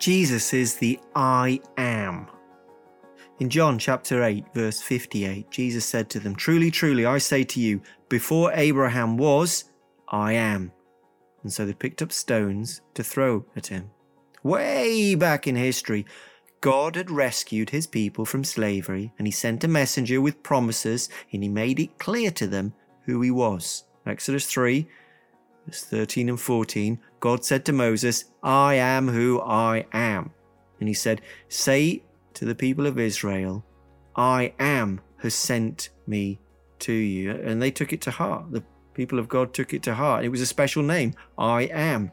Jesus is the I am. In John chapter 8, verse 58, Jesus said to them, Truly, truly, I say to you, before Abraham was, I am. And so they picked up stones to throw at him. Way back in history, God had rescued his people from slavery, and he sent a messenger with promises, and he made it clear to them who he was. Exodus 3, verse 13 and 14, God said to Moses, I am who I am. And he said, Say to the people of Israel, I am has sent me to you. And they took it to heart. The people of God took it to heart. It was a special name, I am.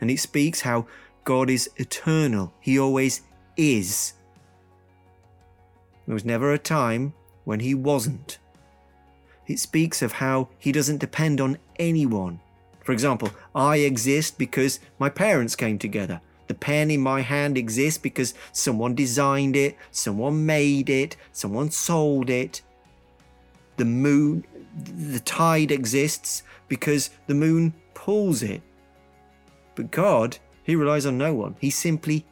And it speaks how God is eternal, He always is. There was never a time when He wasn't. It speaks of how He doesn't depend on anyone. For example, I exist because my parents came together. The pen in my hand exists because someone designed it, someone made it, someone sold it. The moon, the tide exists because the moon pulls it. But God, He relies on no one. He simply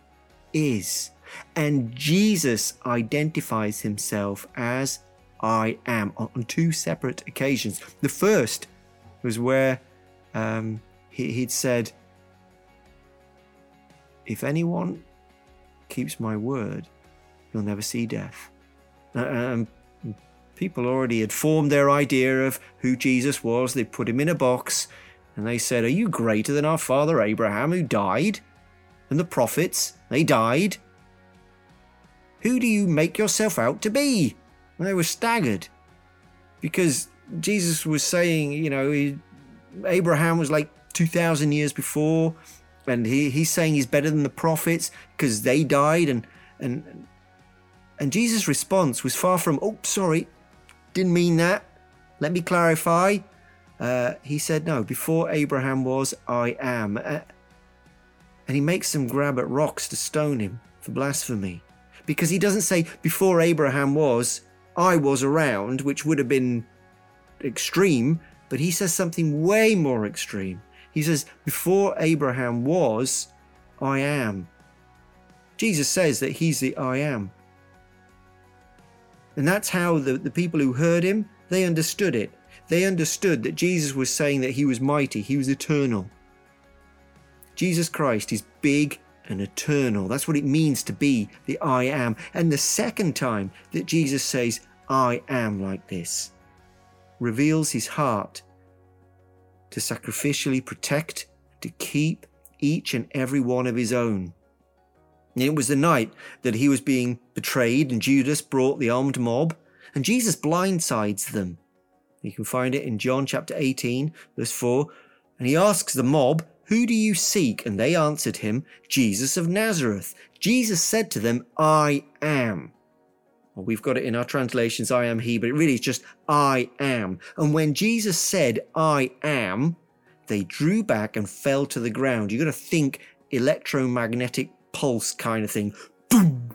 is. And Jesus identifies Himself as I am on two separate occasions. The first was where um, he, he'd said, if anyone keeps my word, you'll never see death. And people already had formed their idea of who Jesus was. They put him in a box and they said, Are you greater than our father Abraham, who died? And the prophets, they died. Who do you make yourself out to be? And they were staggered because Jesus was saying, you know, Abraham was like 2,000 years before and he, he's saying he's better than the prophets because they died and and and Jesus' response was far from oh sorry didn't mean that. Let me clarify. Uh, he said no before Abraham was I am. Uh, and he makes them grab at rocks to stone him for blasphemy. Because he doesn't say before Abraham was I was around which would have been extreme but he says something way more extreme he says, Before Abraham was, I am. Jesus says that he's the I am. And that's how the, the people who heard him, they understood it. They understood that Jesus was saying that he was mighty, he was eternal. Jesus Christ is big and eternal. That's what it means to be the I am. And the second time that Jesus says, I am like this, reveals his heart to sacrificially protect, to keep each and every one of his own. It was the night that he was being betrayed, and Judas brought the armed mob, and Jesus blindsides them. You can find it in John chapter 18, verse 4. And he asks the mob, Who do you seek? And they answered him, Jesus of Nazareth. Jesus said to them, I am. Well, we've got it in our translations, I am he, but it really is just I am. And when Jesus said, I am, they drew back and fell to the ground. You've got to think electromagnetic pulse kind of thing. Boom!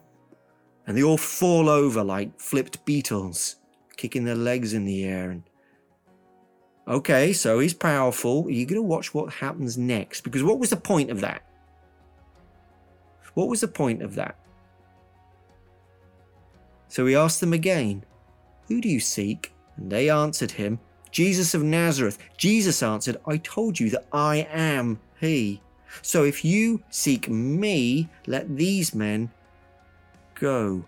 And they all fall over like flipped beetles, kicking their legs in the air. And okay, so he's powerful. You're going to watch what happens next. Because what was the point of that? What was the point of that? So he asked them again, Who do you seek? And they answered him, Jesus of Nazareth. Jesus answered, I told you that I am he. So if you seek me, let these men go.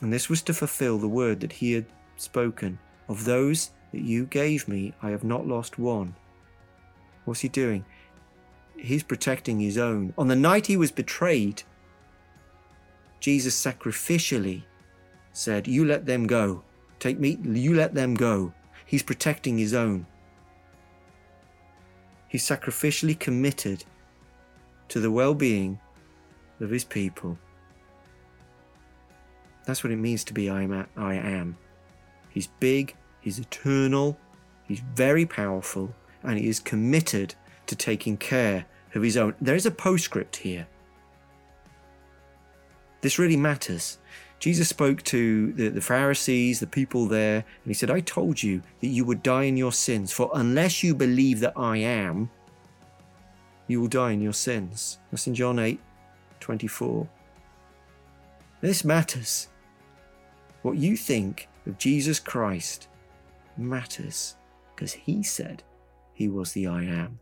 And this was to fulfill the word that he had spoken Of those that you gave me, I have not lost one. What's he doing? He's protecting his own. On the night he was betrayed, Jesus sacrificially said, You let them go. Take me, you let them go. He's protecting his own. He's sacrificially committed to the well being of his people. That's what it means to be I am. I am. He's big, he's eternal, he's very powerful, and he is committed to taking care of his own. There is a postscript here. This really matters. Jesus spoke to the, the, Pharisees, the people there, and he said, I told you that you would die in your sins, for unless you believe that I am, you will die in your sins. That's in John 8 24. This matters. What you think of Jesus Christ matters because he said he was the I am.